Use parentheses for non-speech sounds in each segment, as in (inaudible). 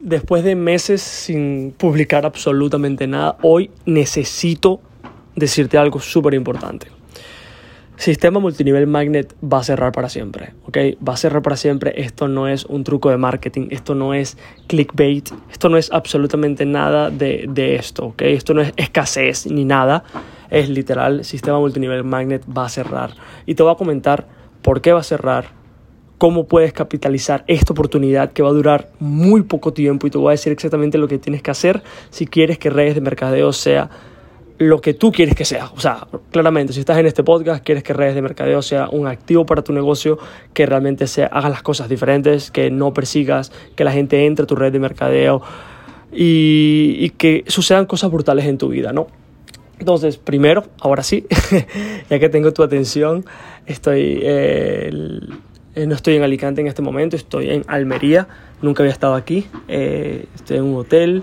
después de meses sin publicar absolutamente nada, hoy necesito decirte algo súper importante. Sistema multinivel magnet va a cerrar para siempre, ¿ok? Va a cerrar para siempre. Esto no es un truco de marketing, esto no es clickbait, esto no es absolutamente nada de, de esto, ¿ok? Esto no es escasez ni nada. Es literal, sistema multinivel magnet va a cerrar. Y te voy a comentar por qué va a cerrar, cómo puedes capitalizar esta oportunidad que va a durar muy poco tiempo y te voy a decir exactamente lo que tienes que hacer si quieres que redes de mercadeo sea lo que tú quieres que sea. O sea, claramente, si estás en este podcast, quieres que redes de mercadeo sea un activo para tu negocio, que realmente se hagas las cosas diferentes, que no persigas que la gente entre a tu red de mercadeo y, y que sucedan cosas brutales en tu vida, ¿no? Entonces, primero, ahora sí, (laughs) ya que tengo tu atención, estoy, eh, eh, no estoy en Alicante en este momento, estoy en Almería, nunca había estado aquí, eh, estoy en un hotel,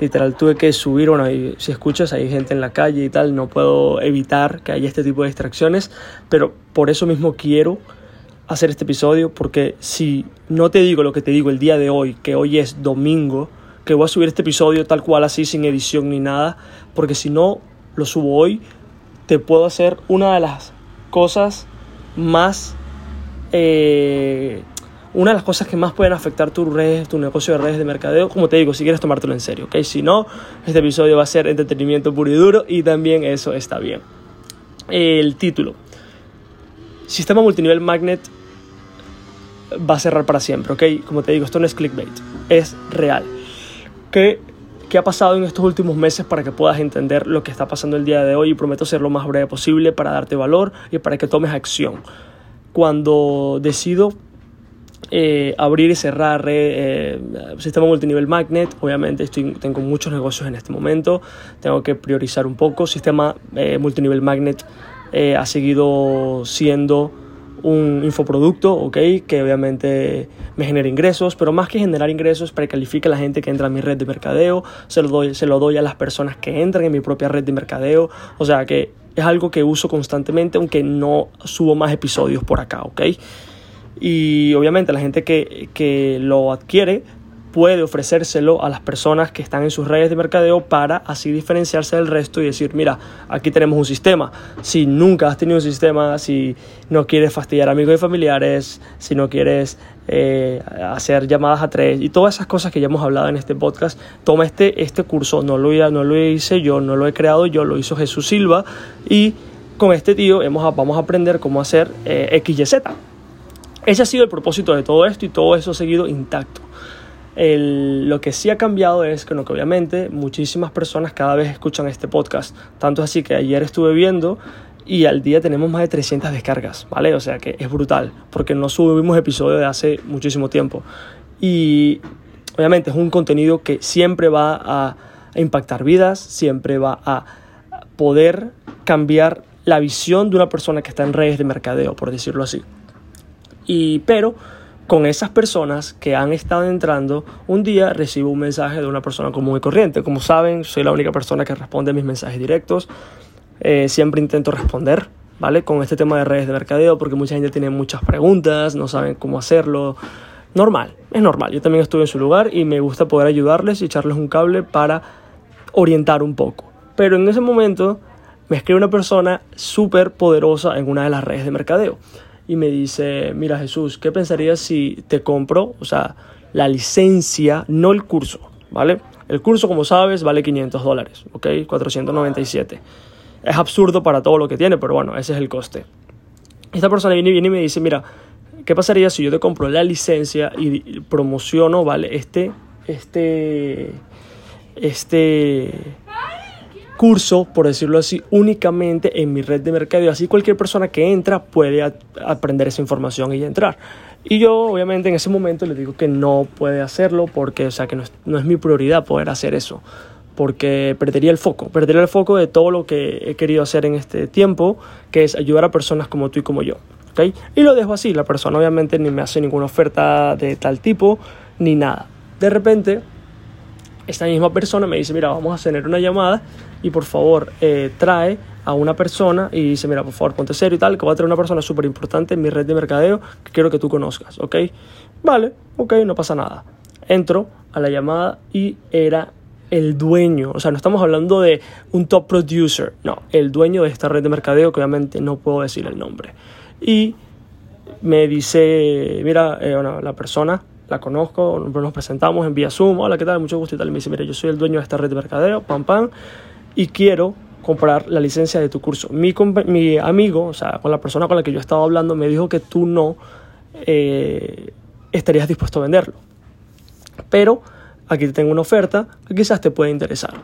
literal tuve que subir, bueno, si escuchas hay gente en la calle y tal, no puedo evitar que haya este tipo de distracciones, pero por eso mismo quiero hacer este episodio, porque si no te digo lo que te digo el día de hoy, que hoy es domingo, que voy a subir este episodio tal cual así, sin edición ni nada, porque si no lo subo hoy, te puedo hacer una de las cosas más... Eh, una de las cosas que más pueden afectar tu redes, tu negocio de redes de mercadeo, como te digo, si quieres tomártelo en serio, ¿ok? Si no, este episodio va a ser entretenimiento puro y duro y también eso está bien. El título. Sistema multinivel magnet va a cerrar para siempre, ¿ok? Como te digo, esto no es clickbait, es real. ¿Qué, ¿Qué ha pasado en estos últimos meses para que puedas entender lo que está pasando el día de hoy? Y prometo ser lo más breve posible para darte valor y para que tomes acción. Cuando decido eh, abrir y cerrar eh, sistema multinivel magnet. Obviamente estoy, tengo muchos negocios en este momento, tengo que priorizar un poco. Sistema eh, multinivel magnet eh, ha seguido siendo un infoproducto, ¿ok? Que obviamente me genera ingresos, pero más que generar ingresos, precalifica a la gente que entra a mi red de mercadeo, se lo, doy, se lo doy a las personas que entran en mi propia red de mercadeo, o sea que es algo que uso constantemente, aunque no subo más episodios por acá, ¿ok? y obviamente la gente que, que lo adquiere puede ofrecérselo a las personas que están en sus redes de mercadeo para así diferenciarse del resto y decir, mira, aquí tenemos un sistema. Si nunca has tenido un sistema, si no quieres fastidiar amigos y familiares, si no quieres eh, hacer llamadas a tres y todas esas cosas que ya hemos hablado en este podcast, toma este, este curso, no lo, no lo hice yo, no lo he creado yo, lo hizo Jesús Silva y con este tío hemos, vamos a aprender cómo hacer eh, XYZ. Ese ha sido el propósito de todo esto y todo eso ha seguido intacto. Lo que sí ha cambiado es que, que obviamente muchísimas personas cada vez escuchan este podcast. Tanto es así que ayer estuve viendo y al día tenemos más de 300 descargas, ¿vale? O sea que es brutal, porque no subimos episodios de hace muchísimo tiempo. Y obviamente es un contenido que siempre va a impactar vidas, siempre va a poder cambiar la visión de una persona que está en redes de mercadeo, por decirlo así. Y, pero con esas personas que han estado entrando, un día recibo un mensaje de una persona común y corriente. Como saben, soy la única persona que responde a mis mensajes directos. Eh, siempre intento responder, ¿vale? Con este tema de redes de mercadeo, porque mucha gente tiene muchas preguntas, no saben cómo hacerlo. Normal, es normal. Yo también estuve en su lugar y me gusta poder ayudarles y echarles un cable para orientar un poco. Pero en ese momento me escribe una persona súper poderosa en una de las redes de mercadeo y me dice, mira Jesús, ¿qué pensarías si te compro, o sea, la licencia, no el curso, ¿vale? El curso, como sabes, vale 500 dólares, ¿ok? 497. Es absurdo para todo lo que tiene, pero bueno, ese es el coste. Esta persona viene, viene y me dice, mira, ¿qué pasaría si yo te compro la licencia y promociono, ¿vale? Este, este, este curso, por decirlo así, únicamente en mi red de mercado. Así cualquier persona que entra puede aprender esa información y entrar. Y yo obviamente en ese momento le digo que no puede hacerlo porque, o sea, que no es, no es mi prioridad poder hacer eso. Porque perdería el foco, perdería el foco de todo lo que he querido hacer en este tiempo, que es ayudar a personas como tú y como yo. ¿okay? Y lo dejo así, la persona obviamente ni me hace ninguna oferta de tal tipo, ni nada. De repente, esta misma persona me dice, mira, vamos a tener una llamada y por favor eh, trae a una persona y dice, mira, por favor, ponte serio y tal, que va a tener una persona súper importante en mi red de mercadeo que quiero que tú conozcas, ¿ok? Vale, ok, no pasa nada. Entro a la llamada y era el dueño, o sea, no estamos hablando de un top producer, no, el dueño de esta red de mercadeo, que obviamente no puedo decir el nombre. Y me dice, mira, eh, bueno, la persona, la conozco, nos presentamos en vía Zoom, hola, ¿qué tal? Mucho gusto y tal. Y me dice, mira, yo soy el dueño de esta red de mercadeo, pam, pam, y quiero comprar la licencia de tu curso. Mi, mi amigo, o sea, con la persona con la que yo estaba hablando, me dijo que tú no eh, estarías dispuesto a venderlo. Pero aquí te tengo una oferta que quizás te puede interesar.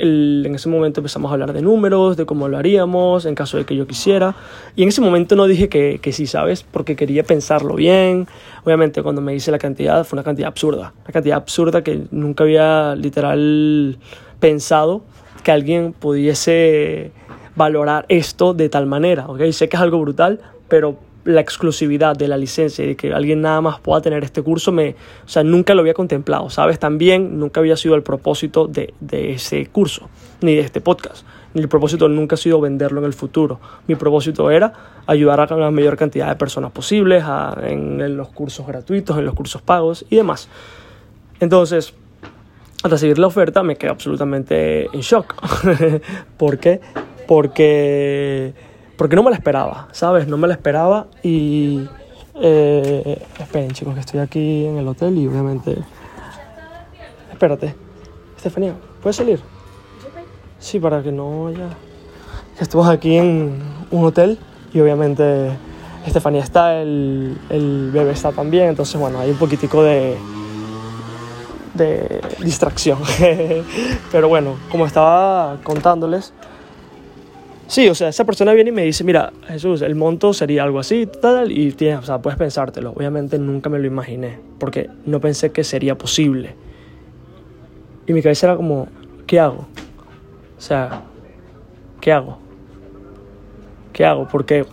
en ese momento empezamos a hablar de números, de cómo lo haríamos, en caso de que yo quisiera. Y en ese momento no dije que, que sí, ¿sabes? Porque quería pensarlo bien. Obviamente cuando me dice la cantidad fue una cantidad absurda. Una cantidad absurda que nunca había literal pensado que alguien pudiese valorar esto de tal manera. ¿ok? Sé que es algo brutal, pero la exclusividad de la licencia y que alguien nada más pueda tener este curso, me, o sea, nunca lo había contemplado, ¿sabes? También nunca había sido el propósito de, de ese curso, ni de este podcast. El propósito nunca ha sido venderlo en el futuro. Mi propósito era ayudar a la mayor cantidad de personas posibles en, en los cursos gratuitos, en los cursos pagos y demás. Entonces, al recibir la oferta me quedé absolutamente en shock. (laughs) ¿Por qué? Porque porque no me la esperaba, ¿sabes? No me la esperaba y... Eh, esperen chicos, que estoy aquí en el hotel y obviamente... Espérate. Estefanía, ¿puedes salir? Sí, para que no haya... Estamos aquí en un hotel y obviamente Estefanía está, el, el bebé está también, entonces bueno, hay un poquitico de, de distracción. (laughs) Pero bueno, como estaba contándoles, Sí, o sea, esa persona viene y me dice, mira, Jesús, el monto sería algo así, tal, y tienes, o sea, puedes pensártelo. Obviamente nunca me lo imaginé, porque no pensé que sería posible. Y mi cabeza era como, ¿qué hago? O sea, ¿qué hago? ¿Qué hago? Porque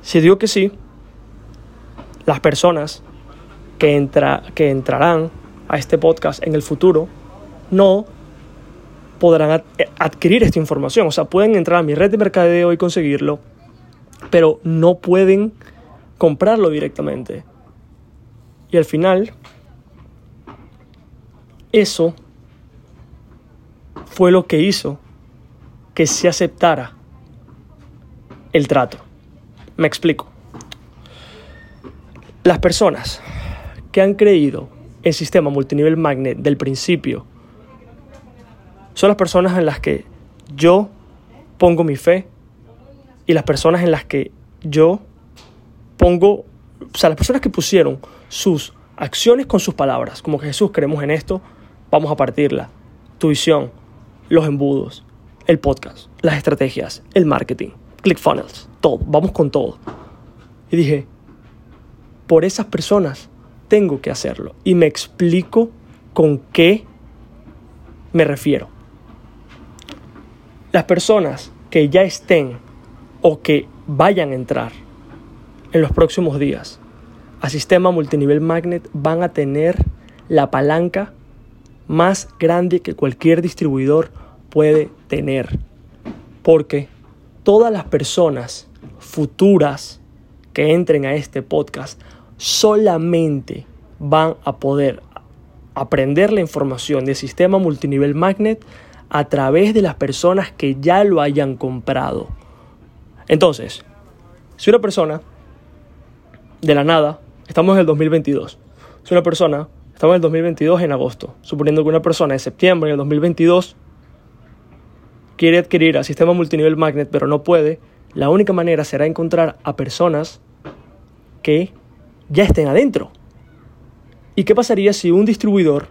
si digo que sí, las personas que, entra, que entrarán a este podcast en el futuro no podrán eh, adquirir esta información. O sea, pueden entrar a mi red de mercadeo y conseguirlo, pero no pueden comprarlo directamente. Y al final, eso fue lo que hizo que se aceptara el trato. Me explico. Las personas que han creído el sistema multinivel magnet del principio son las personas en las que yo pongo mi fe y las personas en las que yo pongo, o sea, las personas que pusieron sus acciones con sus palabras, como que Jesús, creemos en esto, vamos a partirla. Tu visión, los embudos, el podcast, las estrategias, el marketing, ClickFunnels, todo, vamos con todo. Y dije, por esas personas tengo que hacerlo. Y me explico con qué me refiero. Las personas que ya estén o que vayan a entrar en los próximos días a sistema multinivel magnet van a tener la palanca más grande que cualquier distribuidor puede tener. Porque todas las personas futuras que entren a este podcast solamente van a poder aprender la información del sistema multinivel magnet a través de las personas que ya lo hayan comprado. Entonces, si una persona de la nada, estamos en el 2022, si una persona, estamos en el 2022 en agosto, suponiendo que una persona en septiembre en el 2022 quiere adquirir el sistema multinivel magnet pero no puede, la única manera será encontrar a personas que ya estén adentro. ¿Y qué pasaría si un distribuidor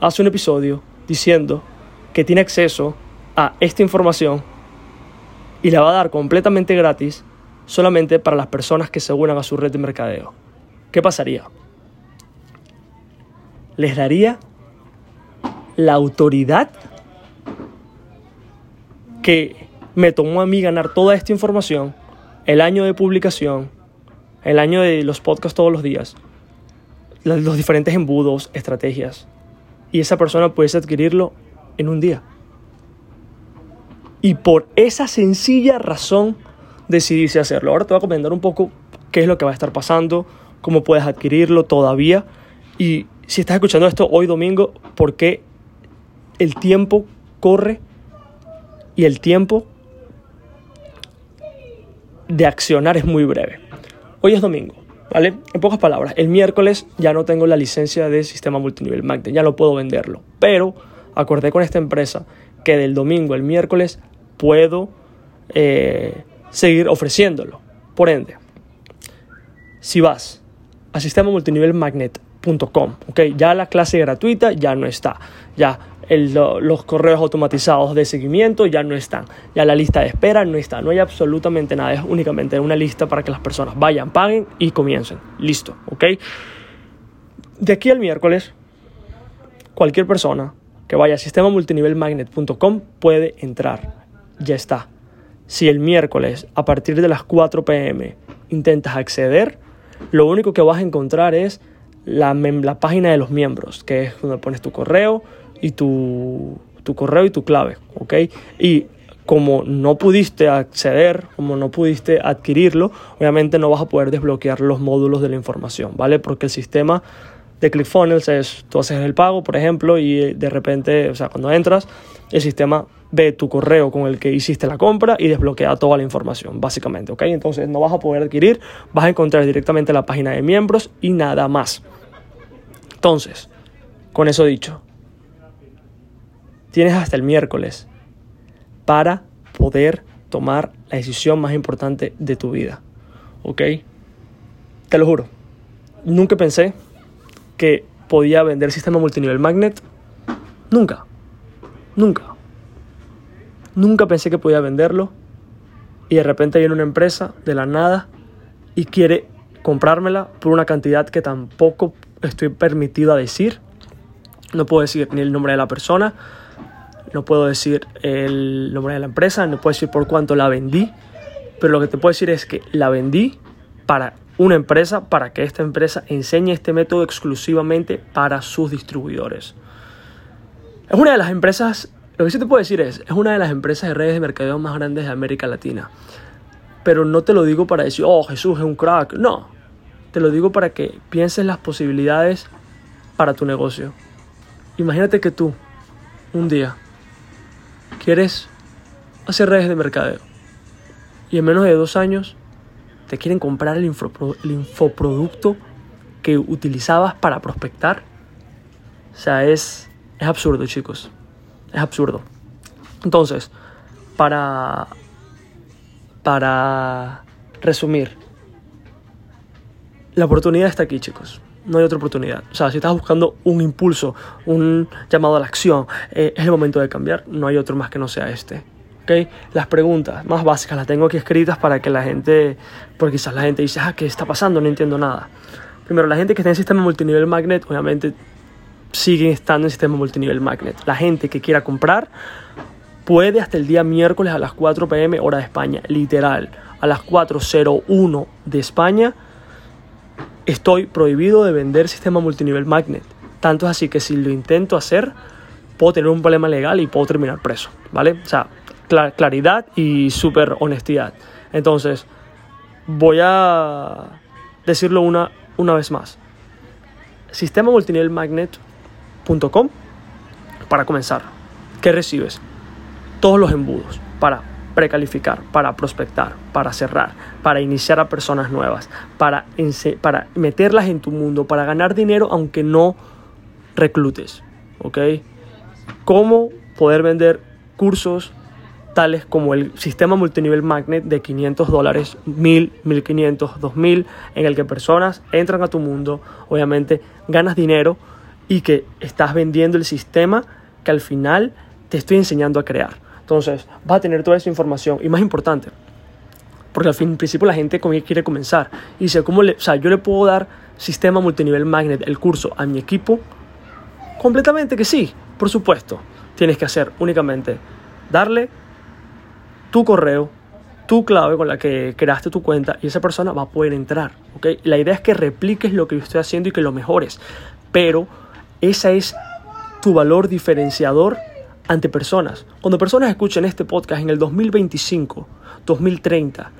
hace un episodio diciendo que tiene acceso a esta información y la va a dar completamente gratis solamente para las personas que se unan a su red de mercadeo. ¿Qué pasaría? Les daría la autoridad que me tomó a mí ganar toda esta información, el año de publicación, el año de los podcasts todos los días, los diferentes embudos, estrategias, y esa persona pudiese adquirirlo en un día. Y por esa sencilla razón decidí hacerlo. Ahora te voy a comentar un poco qué es lo que va a estar pasando, cómo puedes adquirirlo todavía. Y si estás escuchando esto hoy domingo, porque el tiempo corre y el tiempo de accionar es muy breve. Hoy es domingo, ¿vale? En pocas palabras, el miércoles ya no tengo la licencia de sistema multinivel Magnet, ya no puedo venderlo. Pero acordé con esta empresa que del domingo al miércoles puedo eh, seguir ofreciéndolo. Por ende, si vas a sistema multinivel magnet.com, ¿ok? Ya la clase gratuita ya no está. Ya los correos automatizados de seguimiento ya no están. Ya la lista de espera no está. No hay absolutamente nada. Es únicamente una lista para que las personas vayan, paguen y comiencen. Listo, ¿ok? De aquí al miércoles, cualquier persona que vaya a sistemamultinivelmagnet.com puede entrar. Ya está. Si el miércoles a partir de las 4 pm intentas acceder, lo único que vas a encontrar es la, la página de los miembros, que es donde pones tu correo, y tu, correo y tu clave, ¿ok? Y como no pudiste acceder, como no pudiste adquirirlo, obviamente no vas a poder desbloquear los módulos de la información, ¿vale? Porque el sistema de ClickFunnels es, tú haces el pago, por ejemplo, y de repente, o sea, cuando entras, el sistema ve tu correo con el que hiciste la compra y desbloquea toda la información, básicamente, ¿ok? Entonces no vas a poder adquirir, vas a encontrar directamente la página de miembros y nada más. Entonces, con eso dicho, Tienes hasta el miércoles para poder tomar la decisión más importante de tu vida. ¿Ok? Te lo juro. Nunca pensé que podía vender sistema multinivel magnet. Nunca. Nunca. Nunca pensé que podía venderlo. Y de repente viene una empresa de la nada y quiere comprármela por una cantidad que tampoco estoy permitido a decir. No puedo decir ni el nombre de la persona, no puedo decir el nombre de la empresa, no puedo decir por cuánto la vendí, pero lo que te puedo decir es que la vendí para una empresa, para que esta empresa enseñe este método exclusivamente para sus distribuidores. Es una de las empresas, lo que sí te puedo decir es, es una de las empresas de redes de mercadeo más grandes de América Latina. Pero no te lo digo para decir, oh, Jesús es un crack. No, te lo digo para que pienses las posibilidades para tu negocio. Imagínate que tú, un día, quieres hacer redes de mercadeo y en menos de dos años te quieren comprar el, infoproducto que utilizabas para prospectar. O sea, es, es absurdo, chicos. Es absurdo. Entonces, para, para resumir, la oportunidad está aquí, chicos no hay otra oportunidad. O sea, si estás buscando un impulso, un llamado a la acción, eh, es el momento de cambiar, no hay otro más que no sea este. ¿Okay? Las preguntas más básicas las tengo aquí escritas para que la gente, porque quizás la gente dice, ah, ¿qué está pasando? No entiendo nada. Primero, la gente que está en sistema multinivel magnet, obviamente sigue estando en sistema multinivel magnet. La gente que quiera comprar puede hasta el día miércoles a las 4 pm hora de España, literal, a las 4.01 de España estoy prohibido de vender sistema multinivel magnet. Tanto es así que si lo intento hacer, puedo tener un problema legal y puedo terminar preso, ¿vale? O sea, claridad y súper honestidad. Entonces, voy a decirlo una, una vez más. Sistema magnet.com para comenzar. ¿Qué recibes? Todos los embudos para precalificar, para prospectar, para cerrar, para iniciar a personas nuevas, para, para meterlas en tu mundo, para ganar dinero aunque no reclutes. ¿Ok? Cómo poder vender cursos tales como el sistema multinivel magnet de 500 dólares, 1000, 1500, 2000, en el que personas entran a tu mundo, obviamente ganas dinero y que estás vendiendo el sistema que al final te estoy enseñando a crear. Entonces, vas a tener toda esa información. Y más importante, porque al fin, principio la gente quiere comenzar. Y dice, ¿cómo le, o sea, yo le puedo dar sistema multinivel magnet, el curso, a mi equipo. Completamente que sí, por supuesto. Tienes que hacer únicamente darle tu correo, tu clave con la que creaste tu cuenta y esa persona va a poder entrar. ¿okay? La idea es que repliques lo que yo estoy haciendo y que lo mejores. Pero esa es tu valor diferenciador ante personas. Cuando personas escuchen este podcast en el 2025, 2030,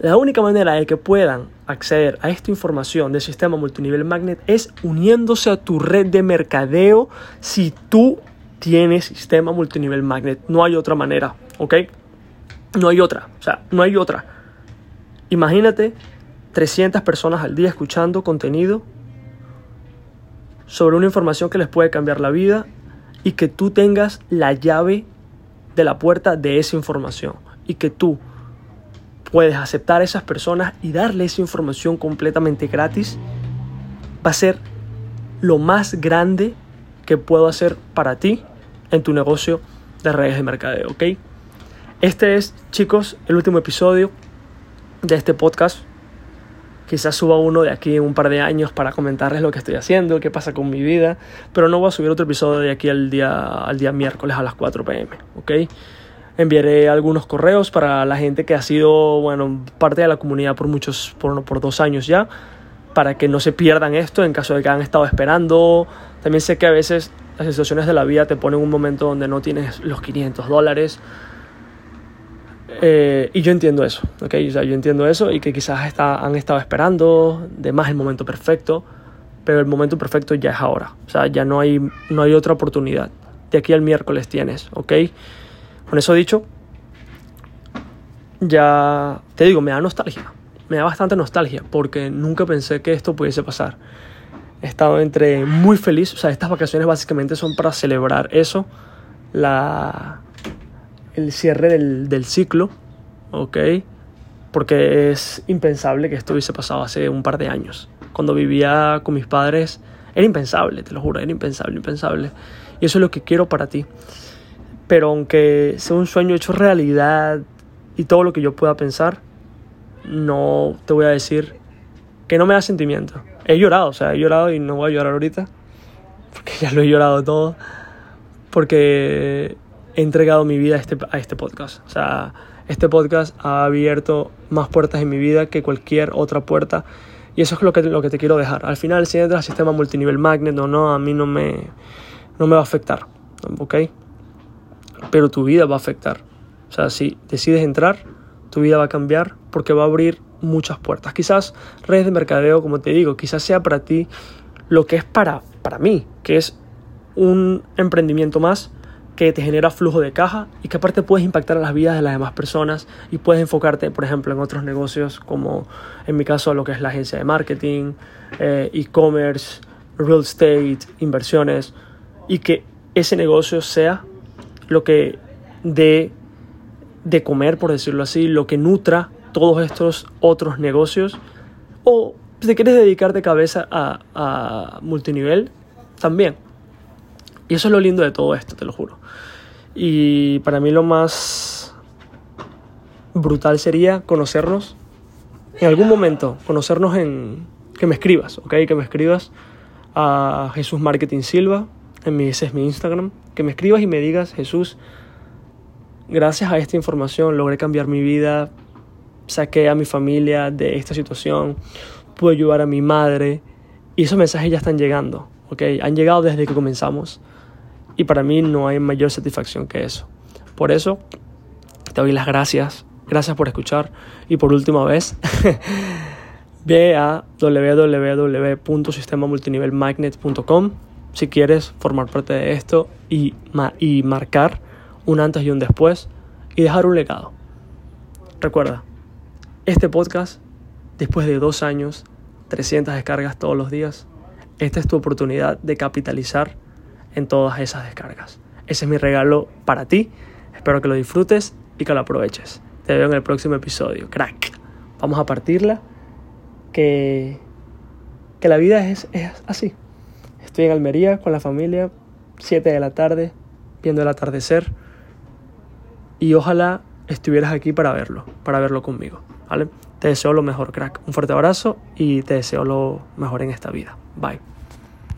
La única manera de que puedan acceder a esta información del sistema multinivel magnet es uniéndose a tu red de mercadeo si tú tienes sistema multinivel magnet. No hay otra manera, ¿ok? No hay otra, o sea, no hay otra. Imagínate 300 personas al día escuchando contenido sobre una información que les puede cambiar la vida y que tú tengas la llave de la puerta de esa información y que tú puedes aceptar a esas personas y darle esa información completamente gratis, va a ser lo más grande que puedo hacer para ti en tu negocio de redes de mercadeo, ¿ok? Este es, chicos, el último episodio de este podcast. Quizás suba uno de aquí en un par de años para comentarles lo que estoy haciendo, qué pasa con mi vida, pero no voy a subir otro episodio de aquí al día, al día miércoles a las 4 pm, ¿ok? Enviaré algunos correos para la gente que ha sido, bueno, parte de la comunidad por muchos, por, por dos años ya, para que no se pierdan esto en caso de que han estado esperando. También sé que a veces las situaciones de la vida te ponen un momento donde no tienes los 500 dólares. Eh, y yo entiendo eso, ¿ok? O sea, yo entiendo eso y que quizás está, han estado esperando de más el momento perfecto, pero el momento perfecto ya es ahora. O sea, ya no hay, no hay otra oportunidad. De aquí al miércoles tienes, ¿ok? Con eso dicho, ya te digo, me da nostalgia. Me da bastante nostalgia porque nunca pensé que esto pudiese pasar. He estado entre muy feliz, o sea, estas vacaciones básicamente son para celebrar eso, la, el cierre del, ciclo, ¿ok? Porque es impensable que esto hubiese pasado hace un par de años. Cuando vivía con mis padres, era impensable, te lo juro, era impensable, impensable. Y eso es lo que quiero para ti. Pero aunque sea un sueño hecho realidad y todo lo que yo pueda pensar, no te voy a decir que no me da sentimiento. He llorado, o sea, he llorado y no voy a llorar ahorita, porque (laughs) ya lo he llorado todo, porque he entregado mi vida a este, a este podcast. O sea, este podcast ha abierto más puertas en mi vida que cualquier otra puerta. Y eso es lo que, lo que te quiero dejar. Al final, si entras al sistema multinivel magnet o no, a mí no me, no me va a afectar. ¿Ok? Pero tu vida va a afectar. O sea, si decides entrar, tu vida va a cambiar porque va a abrir muchas puertas. Quizás redes de mercadeo, como te digo, quizás sea para ti lo que es para, para mí, que es un emprendimiento más que te genera flujo de caja y que aparte puedes impactar las vidas de las demás personas y puedes enfocarte, por ejemplo, en otros negocios como en mi caso lo que es la agencia de marketing, eh, e-commerce, real estate, inversiones y que ese negocio sea lo que de comer, por decirlo así, lo que nutra todos estos otros negocios. O si quieres dedicar de cabeza a, a multinivel, también. Y eso es lo lindo de todo esto, te lo juro. Y para mí lo más brutal sería conocernos en algún momento, conocernos en... que me escribas, ¿ok? Que me escribas a Jesús Marketing Silva, en mi, ese es mi Instagram, que me escribas y me digas, Jesús, gracias a esta información logré cambiar mi vida, saqué a mi familia de esta situación, pude ayudar a mi madre y esos mensajes ya están llegando, ¿ok? Han llegado desde que comenzamos y para mí no hay mayor satisfacción que eso. Por eso te doy las gracias, gracias por escuchar y por última vez (laughs) ve a www.sistemamultinivelmagnet.com si quieres formar parte de esto y, y marcar un antes y un después y dejar un legado. Recuerda, este podcast, después de dos años, 300 descargas todos los días, esta es tu oportunidad de capitalizar en todas esas descargas. Ese es mi regalo para ti. Espero que lo disfrutes y que lo aproveches. Te veo en el próximo episodio. Crack. Vamos a partirla. Que, que la vida es, es así. Estoy en Almería con la familia, 7 de la tarde, viendo el atardecer. Y ojalá estuvieras aquí para verlo, para verlo conmigo. ¿vale? Te deseo lo mejor, crack. Un fuerte abrazo y te deseo lo mejor en esta vida. Bye.